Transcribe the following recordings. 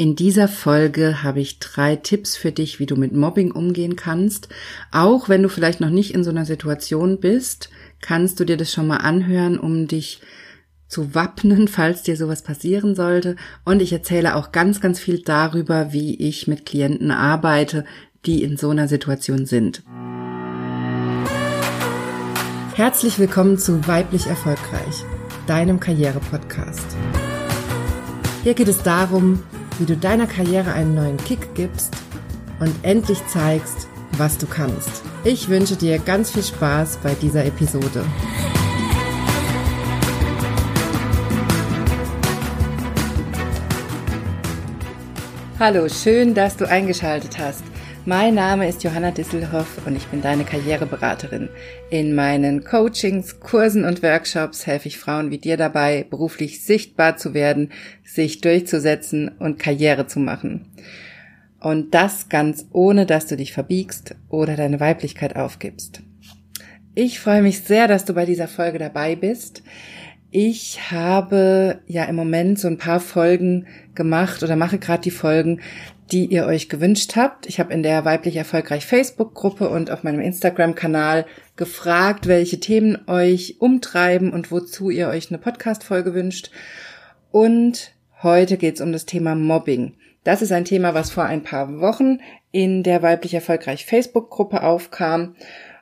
In dieser Folge habe ich drei Tipps für dich, wie du mit Mobbing umgehen kannst. Auch wenn du vielleicht noch nicht in so einer Situation bist, kannst du dir das schon mal anhören, um dich zu wappnen, falls dir sowas passieren sollte. Und ich erzähle auch ganz, ganz viel darüber, wie ich mit Klienten arbeite, die in so einer Situation sind. Herzlich willkommen zu Weiblich Erfolgreich, deinem Karriere-Podcast. Hier geht es darum, wie du deiner Karriere einen neuen Kick gibst und endlich zeigst, was du kannst. Ich wünsche dir ganz viel Spaß bei dieser Episode. Hallo, schön, dass du eingeschaltet hast. Mein Name ist Johanna Disselhoff und ich bin deine Karriereberaterin. In meinen Coachings, Kursen und Workshops helfe ich Frauen wie dir dabei, beruflich sichtbar zu werden, sich durchzusetzen und Karriere zu machen. Und das ganz ohne, dass du dich verbiegst oder deine Weiblichkeit aufgibst. Ich freue mich sehr, dass du bei dieser Folge dabei bist. Ich habe ja im Moment so ein paar Folgen gemacht oder mache gerade die Folgen, die ihr euch gewünscht habt. Ich habe in der weiblich erfolgreich Facebook-Gruppe und auf meinem Instagram-Kanal gefragt, welche Themen euch umtreiben und wozu ihr euch eine Podcast-Folge wünscht. Und heute geht es um das Thema Mobbing. Das ist ein Thema, was vor ein paar Wochen in der weiblich erfolgreich Facebook-Gruppe aufkam.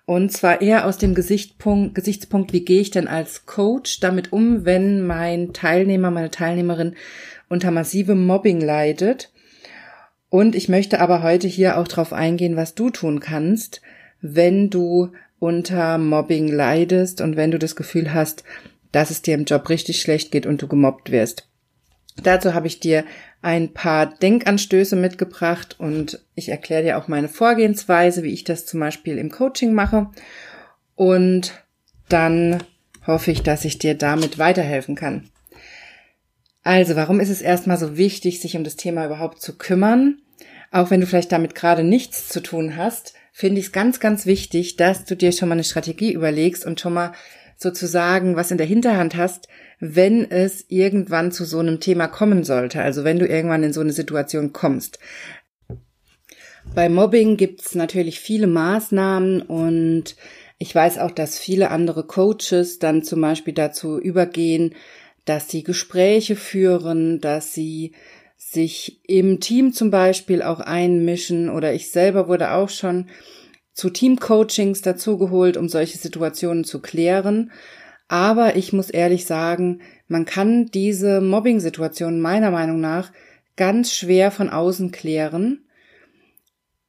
Und zwar eher aus dem Gesichtspunkt, Gesichtspunkt, wie gehe ich denn als Coach damit um, wenn mein Teilnehmer, meine Teilnehmerin unter massivem Mobbing leidet. Und ich möchte aber heute hier auch darauf eingehen, was du tun kannst, wenn du unter Mobbing leidest und wenn du das Gefühl hast, dass es dir im Job richtig schlecht geht und du gemobbt wirst. Dazu habe ich dir ein paar Denkanstöße mitgebracht und ich erkläre dir auch meine Vorgehensweise, wie ich das zum Beispiel im Coaching mache. Und dann hoffe ich, dass ich dir damit weiterhelfen kann. Also, warum ist es erstmal so wichtig, sich um das Thema überhaupt zu kümmern? Auch wenn du vielleicht damit gerade nichts zu tun hast, finde ich es ganz, ganz wichtig, dass du dir schon mal eine Strategie überlegst und schon mal sozusagen was in der Hinterhand hast, wenn es irgendwann zu so einem Thema kommen sollte, also wenn du irgendwann in so eine Situation kommst. Bei Mobbing gibt's natürlich viele Maßnahmen und ich weiß auch, dass viele andere Coaches dann zum Beispiel dazu übergehen, dass sie Gespräche führen, dass sie sich im Team zum Beispiel auch einmischen oder ich selber wurde auch schon zu Teamcoachings dazugeholt, um solche Situationen zu klären. Aber ich muss ehrlich sagen, man kann diese Mobbing-Situation meiner Meinung nach ganz schwer von außen klären.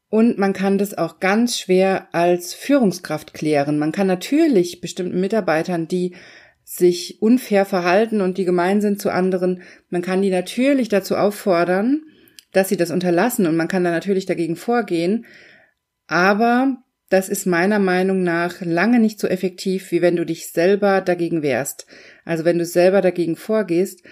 Und man kann das auch ganz schwer als Führungskraft klären. Man kann natürlich bestimmten Mitarbeitern, die sich unfair verhalten und die gemein sind zu anderen, man kann die natürlich dazu auffordern, dass sie das unterlassen und man kann da natürlich dagegen vorgehen. Aber das ist meiner Meinung nach lange nicht so effektiv, wie wenn du dich selber dagegen wehrst. Also wenn du selber dagegen vorgehst.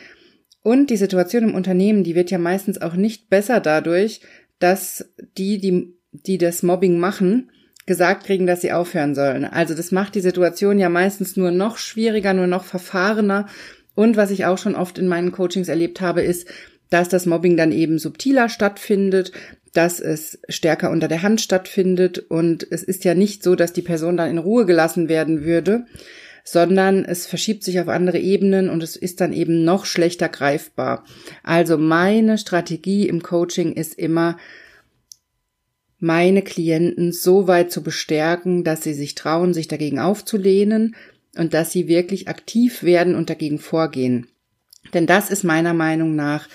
Und die Situation im Unternehmen, die wird ja meistens auch nicht besser dadurch, dass die, die, die das Mobbing machen, gesagt kriegen, dass sie aufhören sollen. Also das macht die Situation ja meistens nur noch schwieriger, nur noch verfahrener. Und was ich auch schon oft in meinen Coachings erlebt habe, ist, dass das Mobbing dann eben subtiler stattfindet, dass es stärker unter der Hand stattfindet und es ist ja nicht so, dass die Person dann in Ruhe gelassen werden würde, sondern es verschiebt sich auf andere Ebenen und es ist dann eben noch schlechter greifbar. Also meine Strategie im Coaching ist immer, meine Klienten so weit zu bestärken, dass sie sich trauen, sich dagegen aufzulehnen und dass sie wirklich aktiv werden und dagegen vorgehen. Denn das ist meiner Meinung nach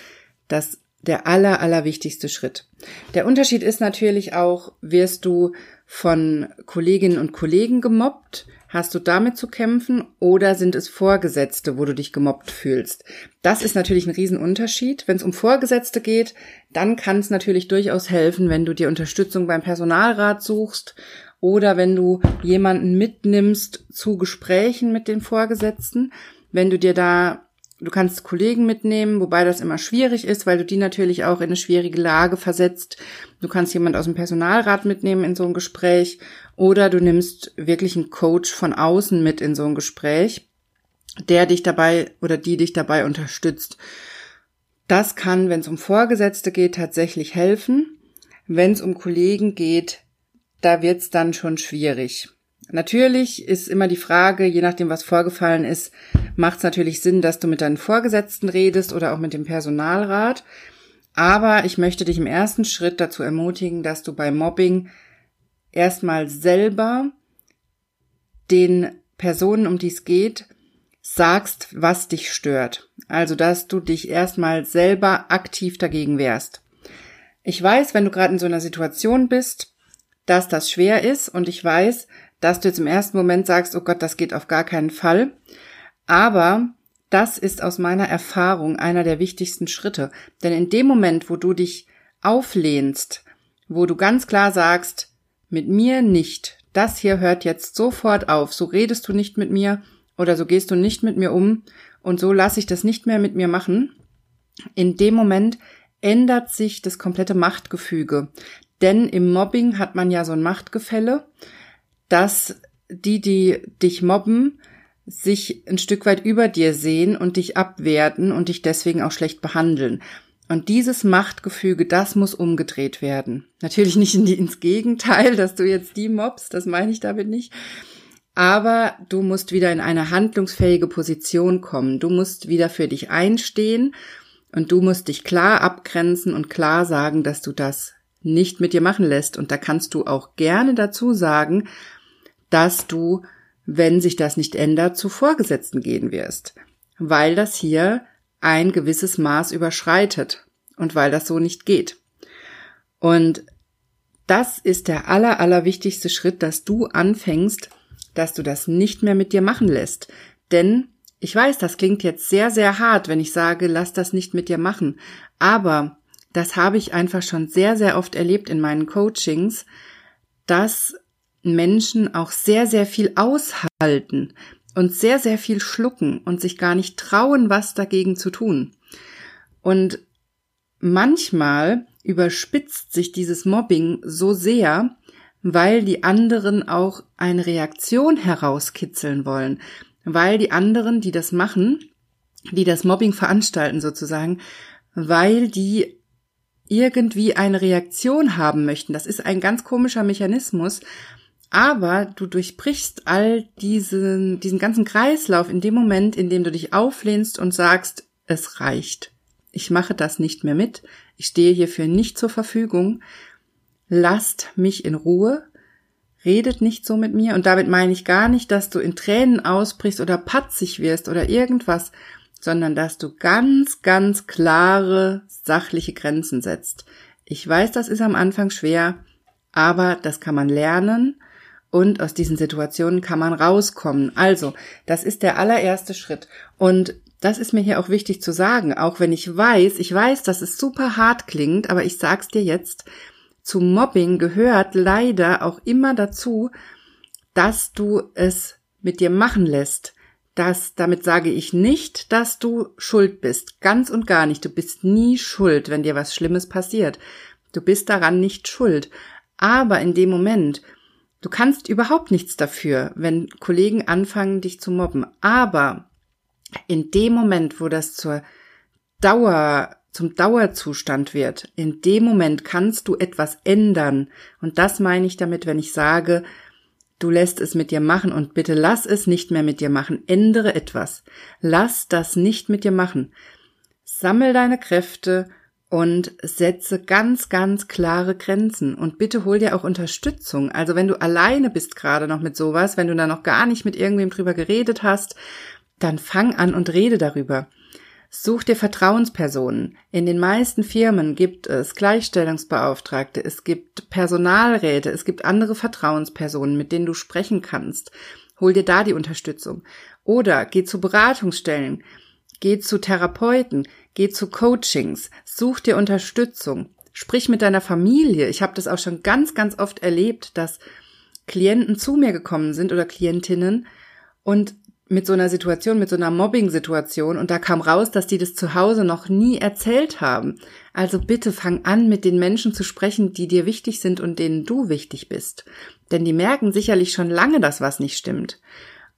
das der aller, aller wichtigste Schritt. Der Unterschied ist natürlich auch, wirst du von Kolleginnen und Kollegen gemobbt? Hast du damit zu kämpfen oder sind es Vorgesetzte, wo du dich gemobbt fühlst? Das ist natürlich ein Riesenunterschied. Wenn es um Vorgesetzte geht, dann kann es natürlich durchaus helfen, wenn du dir Unterstützung beim Personalrat suchst oder wenn du jemanden mitnimmst zu Gesprächen mit den Vorgesetzten. Wenn du dir da Du kannst Kollegen mitnehmen, wobei das immer schwierig ist, weil du die natürlich auch in eine schwierige Lage versetzt. Du kannst jemand aus dem Personalrat mitnehmen in so ein Gespräch oder du nimmst wirklich einen Coach von außen mit in so ein Gespräch, der dich dabei oder die dich dabei unterstützt. Das kann, wenn es um Vorgesetzte geht, tatsächlich helfen. Wenn es um Kollegen geht, da wird es dann schon schwierig. Natürlich ist immer die Frage, je nachdem, was vorgefallen ist, macht es natürlich Sinn, dass du mit deinen Vorgesetzten redest oder auch mit dem Personalrat. Aber ich möchte dich im ersten Schritt dazu ermutigen, dass du bei Mobbing erstmal selber den Personen, um die es geht, sagst, was dich stört. Also, dass du dich erstmal selber aktiv dagegen wehrst. Ich weiß, wenn du gerade in so einer Situation bist, dass das schwer ist und ich weiß, dass du jetzt im ersten Moment sagst, oh Gott, das geht auf gar keinen Fall. Aber das ist aus meiner Erfahrung einer der wichtigsten Schritte. Denn in dem Moment, wo du dich auflehnst, wo du ganz klar sagst, mit mir nicht, das hier hört jetzt sofort auf, so redest du nicht mit mir oder so gehst du nicht mit mir um und so lasse ich das nicht mehr mit mir machen, in dem Moment ändert sich das komplette Machtgefüge. Denn im Mobbing hat man ja so ein Machtgefälle, dass die, die dich mobben, sich ein Stück weit über dir sehen und dich abwerten und dich deswegen auch schlecht behandeln. Und dieses Machtgefüge, das muss umgedreht werden. Natürlich nicht in die, ins Gegenteil, dass du jetzt die mobst, das meine ich damit nicht. Aber du musst wieder in eine handlungsfähige Position kommen. Du musst wieder für dich einstehen und du musst dich klar abgrenzen und klar sagen, dass du das nicht mit dir machen lässt. Und da kannst du auch gerne dazu sagen, dass du wenn sich das nicht ändert, zu Vorgesetzten gehen wirst, weil das hier ein gewisses Maß überschreitet und weil das so nicht geht. Und das ist der aller, aller wichtigste Schritt, dass du anfängst, dass du das nicht mehr mit dir machen lässt. Denn ich weiß, das klingt jetzt sehr, sehr hart, wenn ich sage, lass das nicht mit dir machen. Aber das habe ich einfach schon sehr, sehr oft erlebt in meinen Coachings, dass Menschen auch sehr, sehr viel aushalten und sehr, sehr viel schlucken und sich gar nicht trauen, was dagegen zu tun. Und manchmal überspitzt sich dieses Mobbing so sehr, weil die anderen auch eine Reaktion herauskitzeln wollen, weil die anderen, die das machen, die das Mobbing veranstalten sozusagen, weil die irgendwie eine Reaktion haben möchten. Das ist ein ganz komischer Mechanismus, aber du durchbrichst all diesen, diesen ganzen Kreislauf in dem Moment, in dem du dich auflehnst und sagst, es reicht. Ich mache das nicht mehr mit. Ich stehe hierfür nicht zur Verfügung. Lasst mich in Ruhe. Redet nicht so mit mir. Und damit meine ich gar nicht, dass du in Tränen ausbrichst oder patzig wirst oder irgendwas, sondern dass du ganz, ganz klare, sachliche Grenzen setzt. Ich weiß, das ist am Anfang schwer, aber das kann man lernen und aus diesen Situationen kann man rauskommen. Also, das ist der allererste Schritt. Und das ist mir hier auch wichtig zu sagen, auch wenn ich weiß, ich weiß, dass es super hart klingt, aber ich sag's dir jetzt, zu Mobbing gehört leider auch immer dazu, dass du es mit dir machen lässt. Das, damit sage ich nicht, dass du schuld bist. Ganz und gar nicht. Du bist nie schuld, wenn dir was Schlimmes passiert. Du bist daran nicht schuld. Aber in dem Moment, Du kannst überhaupt nichts dafür, wenn Kollegen anfangen, dich zu mobben. Aber in dem Moment, wo das zur Dauer, zum Dauerzustand wird, in dem Moment kannst du etwas ändern. Und das meine ich damit, wenn ich sage, du lässt es mit dir machen und bitte lass es nicht mehr mit dir machen. Ändere etwas. Lass das nicht mit dir machen. Sammel deine Kräfte und setze ganz, ganz klare Grenzen. Und bitte hol dir auch Unterstützung. Also wenn du alleine bist gerade noch mit sowas, wenn du da noch gar nicht mit irgendwem drüber geredet hast, dann fang an und rede darüber. Such dir Vertrauenspersonen. In den meisten Firmen gibt es Gleichstellungsbeauftragte, es gibt Personalräte, es gibt andere Vertrauenspersonen, mit denen du sprechen kannst. Hol dir da die Unterstützung. Oder geh zu Beratungsstellen, geh zu Therapeuten, Geh zu Coachings, such dir Unterstützung, sprich mit deiner Familie. Ich habe das auch schon ganz, ganz oft erlebt, dass Klienten zu mir gekommen sind oder Klientinnen und mit so einer Situation, mit so einer Mobbing-Situation und da kam raus, dass die das zu Hause noch nie erzählt haben. Also bitte fang an, mit den Menschen zu sprechen, die dir wichtig sind und denen du wichtig bist. Denn die merken sicherlich schon lange, dass was nicht stimmt.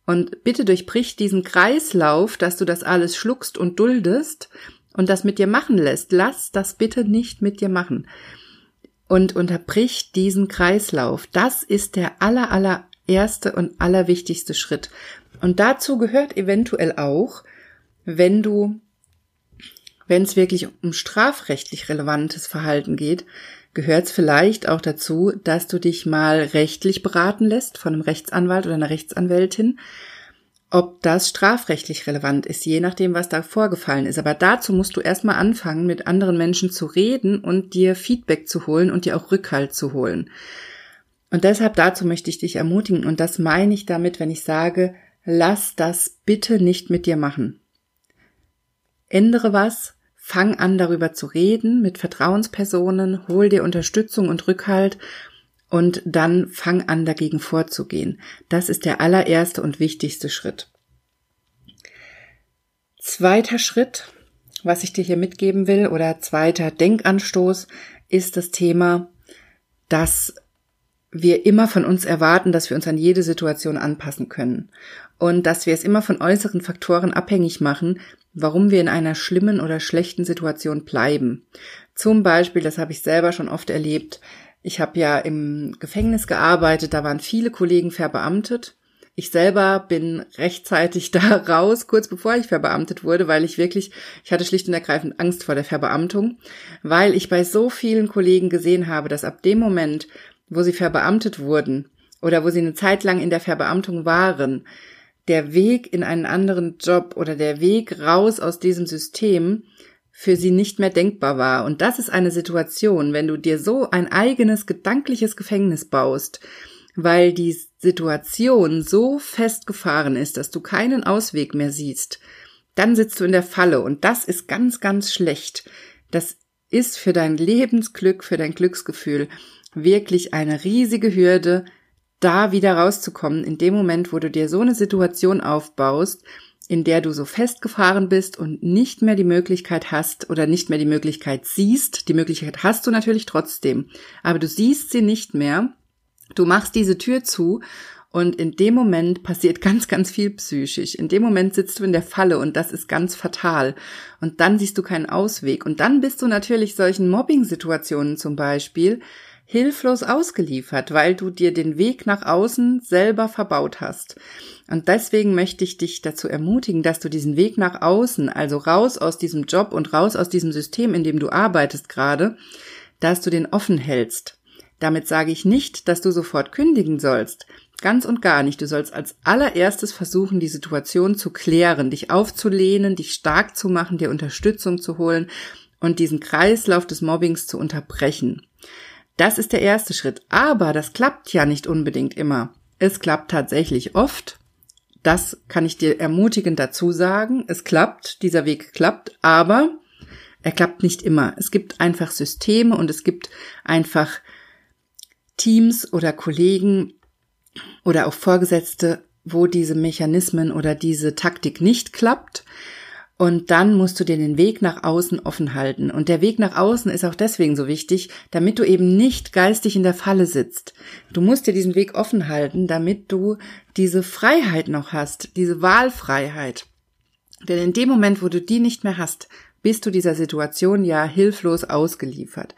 Und bitte durchbrich diesen Kreislauf, dass du das alles schluckst und duldest und das mit dir machen lässt, lass das bitte nicht mit dir machen. Und unterbrich diesen Kreislauf. Das ist der aller, aller erste und allerwichtigste Schritt. Und dazu gehört eventuell auch, wenn du, wenn es wirklich um strafrechtlich relevantes Verhalten geht, gehört es vielleicht auch dazu, dass du dich mal rechtlich beraten lässt von einem Rechtsanwalt oder einer Rechtsanwältin, ob das strafrechtlich relevant ist, je nachdem, was da vorgefallen ist. Aber dazu musst du erstmal anfangen, mit anderen Menschen zu reden und dir Feedback zu holen und dir auch Rückhalt zu holen. Und deshalb dazu möchte ich dich ermutigen, und das meine ich damit, wenn ich sage, lass das bitte nicht mit dir machen. Ändere was, fang an darüber zu reden mit Vertrauenspersonen, hol dir Unterstützung und Rückhalt und dann fang an dagegen vorzugehen. Das ist der allererste und wichtigste Schritt. Zweiter Schritt, was ich dir hier mitgeben will, oder zweiter Denkanstoß, ist das Thema, dass wir immer von uns erwarten, dass wir uns an jede Situation anpassen können und dass wir es immer von äußeren Faktoren abhängig machen, warum wir in einer schlimmen oder schlechten Situation bleiben. Zum Beispiel, das habe ich selber schon oft erlebt, ich habe ja im Gefängnis gearbeitet, da waren viele Kollegen verbeamtet. Ich selber bin rechtzeitig da raus, kurz bevor ich verbeamtet wurde, weil ich wirklich, ich hatte schlicht und ergreifend Angst vor der Verbeamtung, weil ich bei so vielen Kollegen gesehen habe, dass ab dem Moment, wo sie verbeamtet wurden oder wo sie eine Zeit lang in der Verbeamtung waren, der Weg in einen anderen Job oder der Weg raus aus diesem System für sie nicht mehr denkbar war. Und das ist eine Situation, wenn du dir so ein eigenes gedankliches Gefängnis baust, weil die Situation so festgefahren ist, dass du keinen Ausweg mehr siehst, dann sitzt du in der Falle und das ist ganz, ganz schlecht. Das ist für dein Lebensglück, für dein Glücksgefühl wirklich eine riesige Hürde, da wieder rauszukommen in dem Moment, wo du dir so eine Situation aufbaust, in der du so festgefahren bist und nicht mehr die Möglichkeit hast oder nicht mehr die Möglichkeit siehst. Die Möglichkeit hast du natürlich trotzdem, aber du siehst sie nicht mehr. Du machst diese Tür zu und in dem Moment passiert ganz, ganz viel psychisch. In dem Moment sitzt du in der Falle und das ist ganz fatal. Und dann siehst du keinen Ausweg. Und dann bist du natürlich solchen Mobbing-Situationen zum Beispiel hilflos ausgeliefert, weil du dir den Weg nach außen selber verbaut hast. Und deswegen möchte ich dich dazu ermutigen, dass du diesen Weg nach außen, also raus aus diesem Job und raus aus diesem System, in dem du arbeitest gerade, dass du den offen hältst. Damit sage ich nicht, dass du sofort kündigen sollst. Ganz und gar nicht. Du sollst als allererstes versuchen, die Situation zu klären, dich aufzulehnen, dich stark zu machen, dir Unterstützung zu holen und diesen Kreislauf des Mobbings zu unterbrechen. Das ist der erste Schritt. Aber das klappt ja nicht unbedingt immer. Es klappt tatsächlich oft. Das kann ich dir ermutigend dazu sagen. Es klappt, dieser Weg klappt, aber er klappt nicht immer. Es gibt einfach Systeme und es gibt einfach Teams oder Kollegen oder auch Vorgesetzte, wo diese Mechanismen oder diese Taktik nicht klappt. Und dann musst du dir den Weg nach außen offen halten. Und der Weg nach außen ist auch deswegen so wichtig, damit du eben nicht geistig in der Falle sitzt. Du musst dir diesen Weg offen halten, damit du diese Freiheit noch hast, diese Wahlfreiheit. Denn in dem Moment, wo du die nicht mehr hast, bist du dieser Situation ja hilflos ausgeliefert.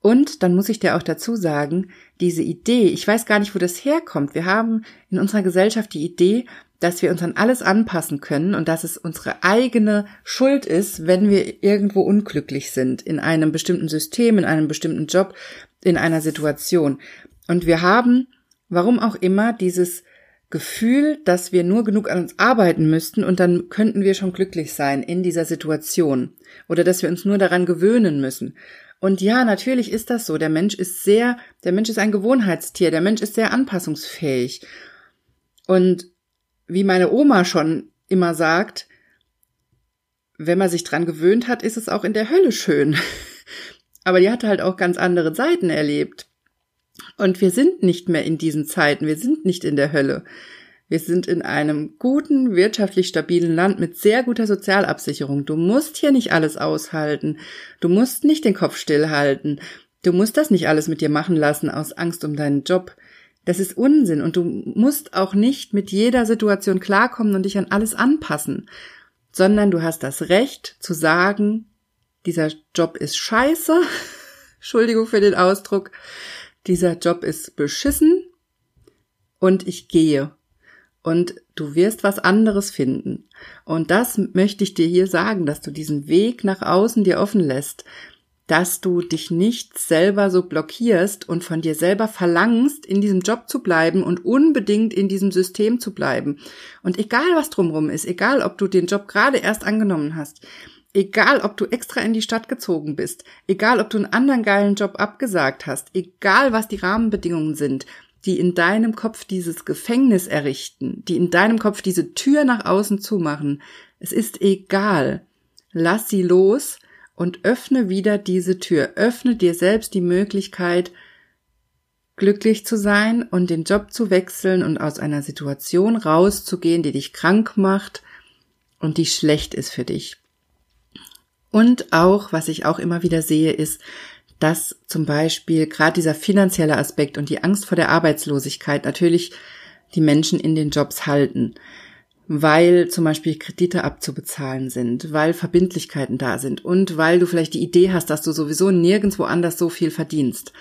Und dann muss ich dir auch dazu sagen, diese Idee, ich weiß gar nicht, wo das herkommt. Wir haben in unserer Gesellschaft die Idee, dass wir uns an alles anpassen können und dass es unsere eigene Schuld ist, wenn wir irgendwo unglücklich sind, in einem bestimmten System, in einem bestimmten Job, in einer Situation. Und wir haben, warum auch immer, dieses Gefühl, dass wir nur genug an uns arbeiten müssten und dann könnten wir schon glücklich sein in dieser Situation oder dass wir uns nur daran gewöhnen müssen. Und ja, natürlich ist das so. Der Mensch ist sehr, der Mensch ist ein Gewohnheitstier, der Mensch ist sehr anpassungsfähig. Und wie meine Oma schon immer sagt, wenn man sich dran gewöhnt hat, ist es auch in der Hölle schön. Aber die hatte halt auch ganz andere Seiten erlebt. Und wir sind nicht mehr in diesen Zeiten, wir sind nicht in der Hölle. Wir sind in einem guten, wirtschaftlich stabilen Land mit sehr guter Sozialabsicherung. Du musst hier nicht alles aushalten. Du musst nicht den Kopf stillhalten. Du musst das nicht alles mit dir machen lassen aus Angst um deinen Job. Das ist Unsinn und du musst auch nicht mit jeder Situation klarkommen und dich an alles anpassen. sondern du hast das Recht zu sagen, dieser Job ist scheiße, Entschuldigung für den Ausdruck, dieser Job ist beschissen und ich gehe. Und du wirst was anderes finden. Und das möchte ich dir hier sagen, dass du diesen Weg nach außen dir offen lässt, dass du dich nicht selber so blockierst und von dir selber verlangst, in diesem Job zu bleiben und unbedingt in diesem System zu bleiben. Und egal was drumrum ist, egal ob du den Job gerade erst angenommen hast, egal ob du extra in die Stadt gezogen bist, egal ob du einen anderen geilen Job abgesagt hast, egal was die Rahmenbedingungen sind, die in deinem Kopf dieses Gefängnis errichten, die in deinem Kopf diese Tür nach außen zumachen, es ist egal. Lass sie los und öffne wieder diese Tür. Öffne dir selbst die Möglichkeit, glücklich zu sein und den Job zu wechseln und aus einer Situation rauszugehen, die dich krank macht und die schlecht ist für dich. Und auch, was ich auch immer wieder sehe, ist, dass zum Beispiel gerade dieser finanzielle Aspekt und die Angst vor der Arbeitslosigkeit natürlich die Menschen in den Jobs halten weil zum Beispiel Kredite abzubezahlen sind, weil Verbindlichkeiten da sind und weil du vielleicht die Idee hast, dass du sowieso nirgendwo anders so viel verdienst.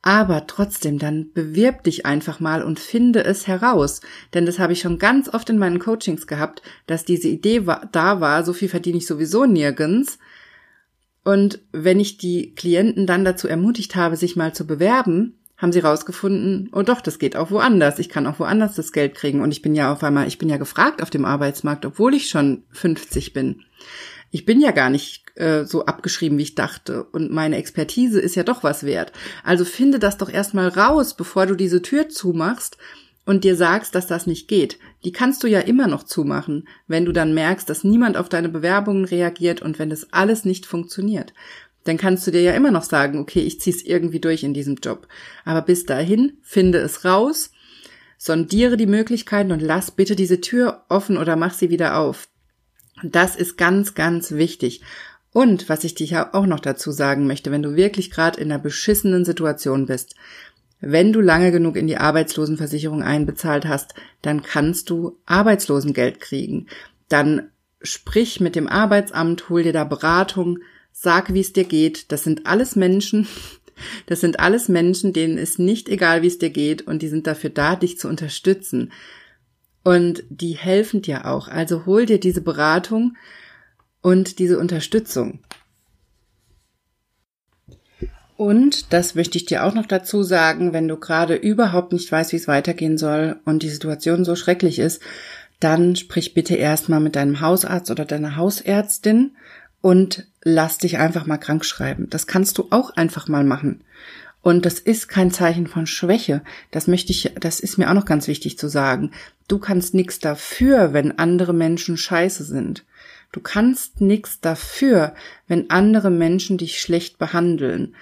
Aber trotzdem, dann bewirb dich einfach mal und finde es heraus. Denn das habe ich schon ganz oft in meinen Coachings gehabt, dass diese Idee da war, so viel verdiene ich sowieso nirgends. Und wenn ich die Klienten dann dazu ermutigt habe, sich mal zu bewerben, haben sie rausgefunden, oh doch, das geht auch woanders. Ich kann auch woanders das Geld kriegen. Und ich bin ja auf einmal, ich bin ja gefragt auf dem Arbeitsmarkt, obwohl ich schon 50 bin. Ich bin ja gar nicht äh, so abgeschrieben, wie ich dachte. Und meine Expertise ist ja doch was wert. Also finde das doch erstmal raus, bevor du diese Tür zumachst und dir sagst, dass das nicht geht. Die kannst du ja immer noch zumachen, wenn du dann merkst, dass niemand auf deine Bewerbungen reagiert und wenn das alles nicht funktioniert dann kannst du dir ja immer noch sagen, okay, ich zieh's irgendwie durch in diesem Job. Aber bis dahin, finde es raus, sondiere die Möglichkeiten und lass bitte diese Tür offen oder mach sie wieder auf. Das ist ganz, ganz wichtig. Und was ich dir auch noch dazu sagen möchte, wenn du wirklich gerade in einer beschissenen Situation bist, wenn du lange genug in die Arbeitslosenversicherung einbezahlt hast, dann kannst du Arbeitslosengeld kriegen. Dann sprich mit dem Arbeitsamt, hol dir da Beratung, sag, wie es dir geht. Das sind alles Menschen, das sind alles Menschen, denen ist nicht egal, wie es dir geht und die sind dafür da, dich zu unterstützen. Und die helfen dir auch. Also hol dir diese Beratung und diese Unterstützung. Und das möchte ich dir auch noch dazu sagen, wenn du gerade überhaupt nicht weißt, wie es weitergehen soll und die Situation so schrecklich ist, dann sprich bitte erstmal mit deinem Hausarzt oder deiner Hausärztin und lass dich einfach mal krank schreiben. Das kannst du auch einfach mal machen. Und das ist kein Zeichen von Schwäche. Das möchte ich, das ist mir auch noch ganz wichtig zu sagen. Du kannst nichts dafür, wenn andere Menschen scheiße sind. Du kannst nichts dafür, wenn andere Menschen dich schlecht behandeln.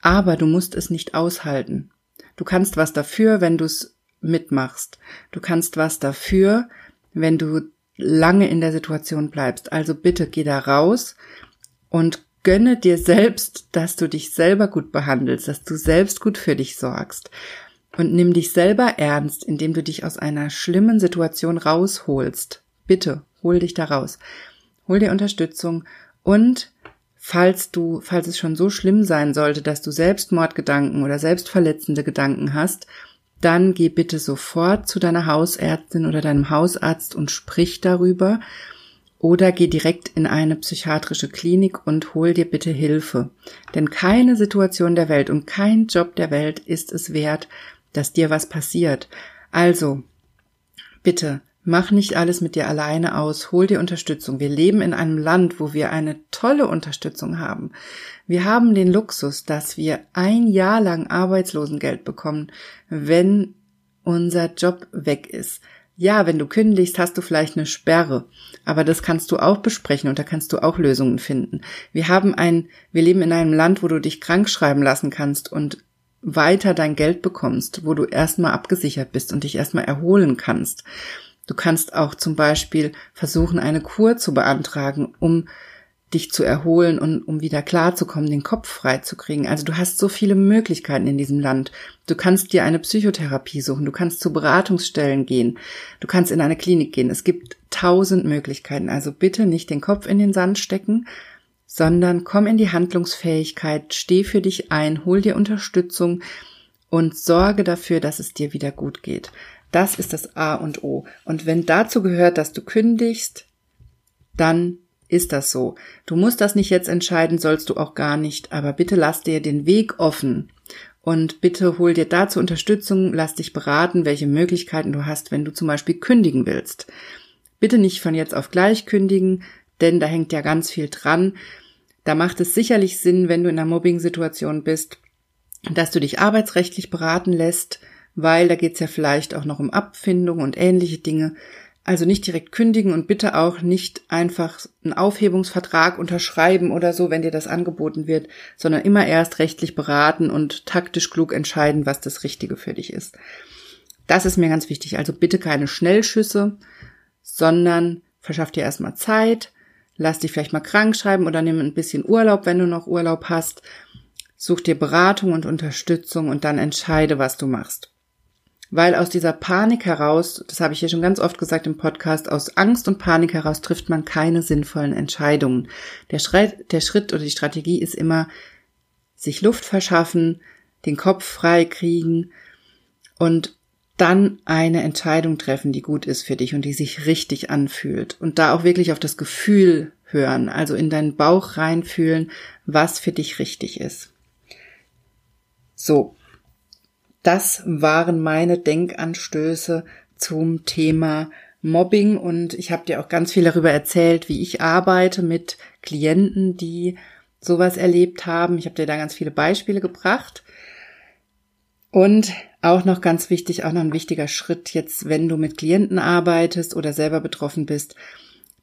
Aber du musst es nicht aushalten. Du kannst was dafür, wenn du es mitmachst. Du kannst was dafür, wenn du lange in der Situation bleibst. Also bitte geh da raus und gönne dir selbst, dass du dich selber gut behandelst, dass du selbst gut für dich sorgst. Und nimm dich selber ernst, indem du dich aus einer schlimmen Situation rausholst. Bitte, hol dich da raus. Hol dir Unterstützung und falls du, falls es schon so schlimm sein sollte, dass du Selbstmordgedanken oder selbstverletzende Gedanken hast, dann geh bitte sofort zu deiner Hausärztin oder deinem Hausarzt und sprich darüber oder geh direkt in eine psychiatrische Klinik und hol dir bitte Hilfe. Denn keine Situation der Welt und kein Job der Welt ist es wert, dass dir was passiert. Also, bitte, mach nicht alles mit dir alleine aus, hol dir Unterstützung. Wir leben in einem Land, wo wir eine tolle Unterstützung haben. Wir haben den Luxus, dass wir ein Jahr lang Arbeitslosengeld bekommen, wenn unser Job weg ist. Ja, wenn du kündigst, hast du vielleicht eine Sperre, aber das kannst du auch besprechen und da kannst du auch Lösungen finden. Wir haben ein, wir leben in einem Land, wo du dich krank schreiben lassen kannst und weiter dein Geld bekommst, wo du erstmal abgesichert bist und dich erstmal erholen kannst. Du kannst auch zum Beispiel versuchen, eine Kur zu beantragen, um dich zu erholen und um wieder klarzukommen, den Kopf frei zu kriegen. Also du hast so viele Möglichkeiten in diesem Land. Du kannst dir eine Psychotherapie suchen, du kannst zu Beratungsstellen gehen, du kannst in eine Klinik gehen. Es gibt tausend Möglichkeiten. Also bitte nicht den Kopf in den Sand stecken, sondern komm in die Handlungsfähigkeit, steh für dich ein, hol dir Unterstützung und sorge dafür, dass es dir wieder gut geht. Das ist das A und O. Und wenn dazu gehört, dass du kündigst, dann ist das so. Du musst das nicht jetzt entscheiden, sollst du auch gar nicht, aber bitte lass dir den Weg offen und bitte hol dir dazu Unterstützung, lass dich beraten, welche Möglichkeiten du hast, wenn du zum Beispiel kündigen willst. Bitte nicht von jetzt auf gleich kündigen, denn da hängt ja ganz viel dran. Da macht es sicherlich Sinn, wenn du in einer Mobbing-Situation bist, dass du dich arbeitsrechtlich beraten lässt, weil da geht's ja vielleicht auch noch um Abfindung und ähnliche Dinge. Also nicht direkt kündigen und bitte auch nicht einfach einen Aufhebungsvertrag unterschreiben oder so, wenn dir das angeboten wird, sondern immer erst rechtlich beraten und taktisch klug entscheiden, was das Richtige für dich ist. Das ist mir ganz wichtig. Also bitte keine Schnellschüsse, sondern verschaff dir erstmal Zeit, lass dich vielleicht mal krank schreiben oder nimm ein bisschen Urlaub, wenn du noch Urlaub hast. Such dir Beratung und Unterstützung und dann entscheide, was du machst. Weil aus dieser Panik heraus, das habe ich hier schon ganz oft gesagt im Podcast, aus Angst und Panik heraus trifft man keine sinnvollen Entscheidungen. Der Schritt, der Schritt oder die Strategie ist immer, sich Luft verschaffen, den Kopf frei kriegen und dann eine Entscheidung treffen, die gut ist für dich und die sich richtig anfühlt. Und da auch wirklich auf das Gefühl hören, also in deinen Bauch reinfühlen, was für dich richtig ist. So, das waren meine Denkanstöße zum Thema Mobbing und ich habe dir auch ganz viel darüber erzählt, wie ich arbeite mit Klienten, die sowas erlebt haben. Ich habe dir da ganz viele Beispiele gebracht. Und auch noch ganz wichtig, auch noch ein wichtiger Schritt jetzt, wenn du mit Klienten arbeitest oder selber betroffen bist,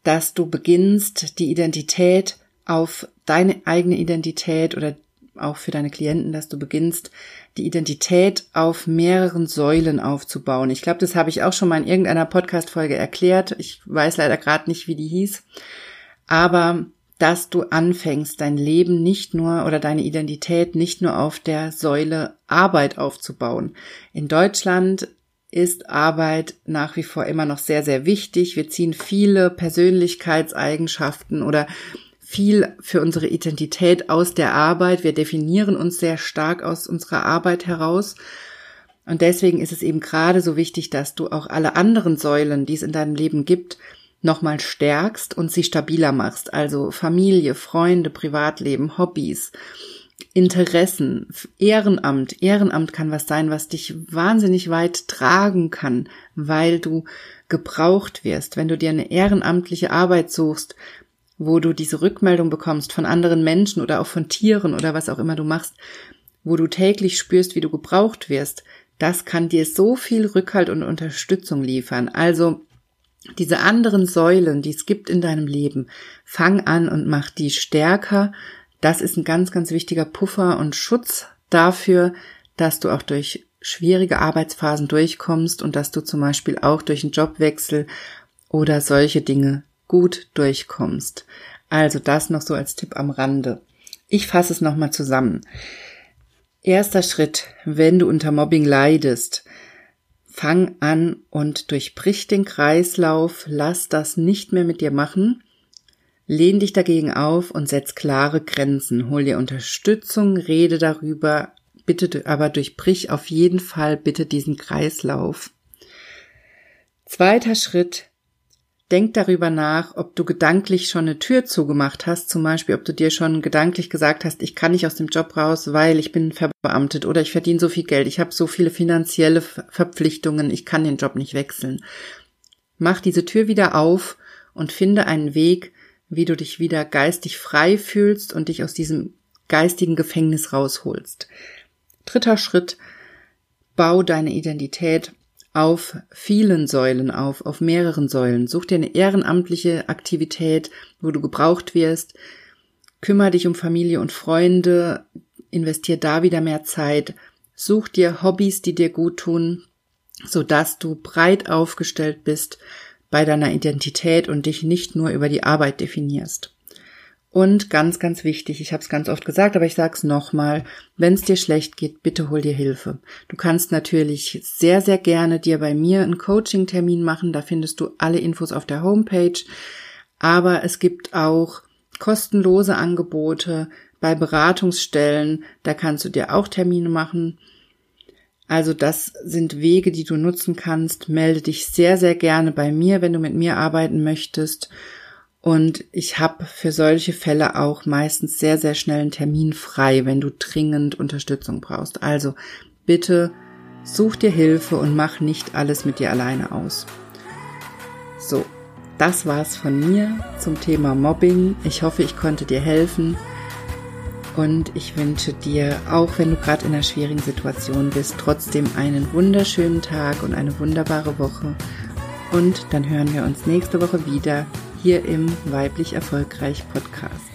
dass du beginnst, die Identität auf deine eigene Identität oder auch für deine Klienten, dass du beginnst, die Identität auf mehreren Säulen aufzubauen. Ich glaube, das habe ich auch schon mal in irgendeiner Podcast-Folge erklärt. Ich weiß leider gerade nicht, wie die hieß. Aber dass du anfängst, dein Leben nicht nur oder deine Identität nicht nur auf der Säule Arbeit aufzubauen. In Deutschland ist Arbeit nach wie vor immer noch sehr, sehr wichtig. Wir ziehen viele Persönlichkeitseigenschaften oder viel für unsere Identität aus der Arbeit. Wir definieren uns sehr stark aus unserer Arbeit heraus. Und deswegen ist es eben gerade so wichtig, dass du auch alle anderen Säulen, die es in deinem Leben gibt, nochmal stärkst und sie stabiler machst. Also Familie, Freunde, Privatleben, Hobbys, Interessen, Ehrenamt. Ehrenamt kann was sein, was dich wahnsinnig weit tragen kann, weil du gebraucht wirst. Wenn du dir eine ehrenamtliche Arbeit suchst, wo du diese Rückmeldung bekommst von anderen Menschen oder auch von Tieren oder was auch immer du machst, wo du täglich spürst, wie du gebraucht wirst, das kann dir so viel Rückhalt und Unterstützung liefern. Also diese anderen Säulen, die es gibt in deinem Leben, fang an und mach die stärker. Das ist ein ganz, ganz wichtiger Puffer und Schutz dafür, dass du auch durch schwierige Arbeitsphasen durchkommst und dass du zum Beispiel auch durch einen Jobwechsel oder solche Dinge gut durchkommst. Also das noch so als Tipp am Rande. Ich fasse es nochmal zusammen. Erster Schritt, wenn du unter Mobbing leidest, fang an und durchbrich den Kreislauf, lass das nicht mehr mit dir machen, lehn dich dagegen auf und setz klare Grenzen, hol dir Unterstützung, rede darüber, bitte aber durchbrich auf jeden Fall bitte diesen Kreislauf. Zweiter Schritt, Denk darüber nach, ob du gedanklich schon eine Tür zugemacht hast, zum Beispiel, ob du dir schon gedanklich gesagt hast, ich kann nicht aus dem Job raus, weil ich bin verbeamtet oder ich verdiene so viel Geld, ich habe so viele finanzielle Verpflichtungen, ich kann den Job nicht wechseln. Mach diese Tür wieder auf und finde einen Weg, wie du dich wieder geistig frei fühlst und dich aus diesem geistigen Gefängnis rausholst. Dritter Schritt, bau deine Identität auf vielen Säulen auf, auf mehreren Säulen. Such dir eine ehrenamtliche Aktivität, wo du gebraucht wirst. Kümmer dich um Familie und Freunde. Investier da wieder mehr Zeit. Such dir Hobbys, die dir gut tun, sodass du breit aufgestellt bist bei deiner Identität und dich nicht nur über die Arbeit definierst. Und ganz, ganz wichtig, ich habe es ganz oft gesagt, aber ich sage es nochmal, wenn es dir schlecht geht, bitte hol dir Hilfe. Du kannst natürlich sehr, sehr gerne dir bei mir einen Coaching-Termin machen, da findest du alle Infos auf der Homepage, aber es gibt auch kostenlose Angebote bei Beratungsstellen, da kannst du dir auch Termine machen. Also das sind Wege, die du nutzen kannst. Melde dich sehr, sehr gerne bei mir, wenn du mit mir arbeiten möchtest. Und ich habe für solche Fälle auch meistens sehr, sehr schnell einen Termin frei, wenn du dringend Unterstützung brauchst. Also bitte such dir Hilfe und mach nicht alles mit dir alleine aus. So, das war's von mir zum Thema Mobbing. Ich hoffe, ich konnte dir helfen. Und ich wünsche dir, auch wenn du gerade in einer schwierigen Situation bist, trotzdem einen wunderschönen Tag und eine wunderbare Woche. Und dann hören wir uns nächste Woche wieder hier im Weiblich Erfolgreich Podcast.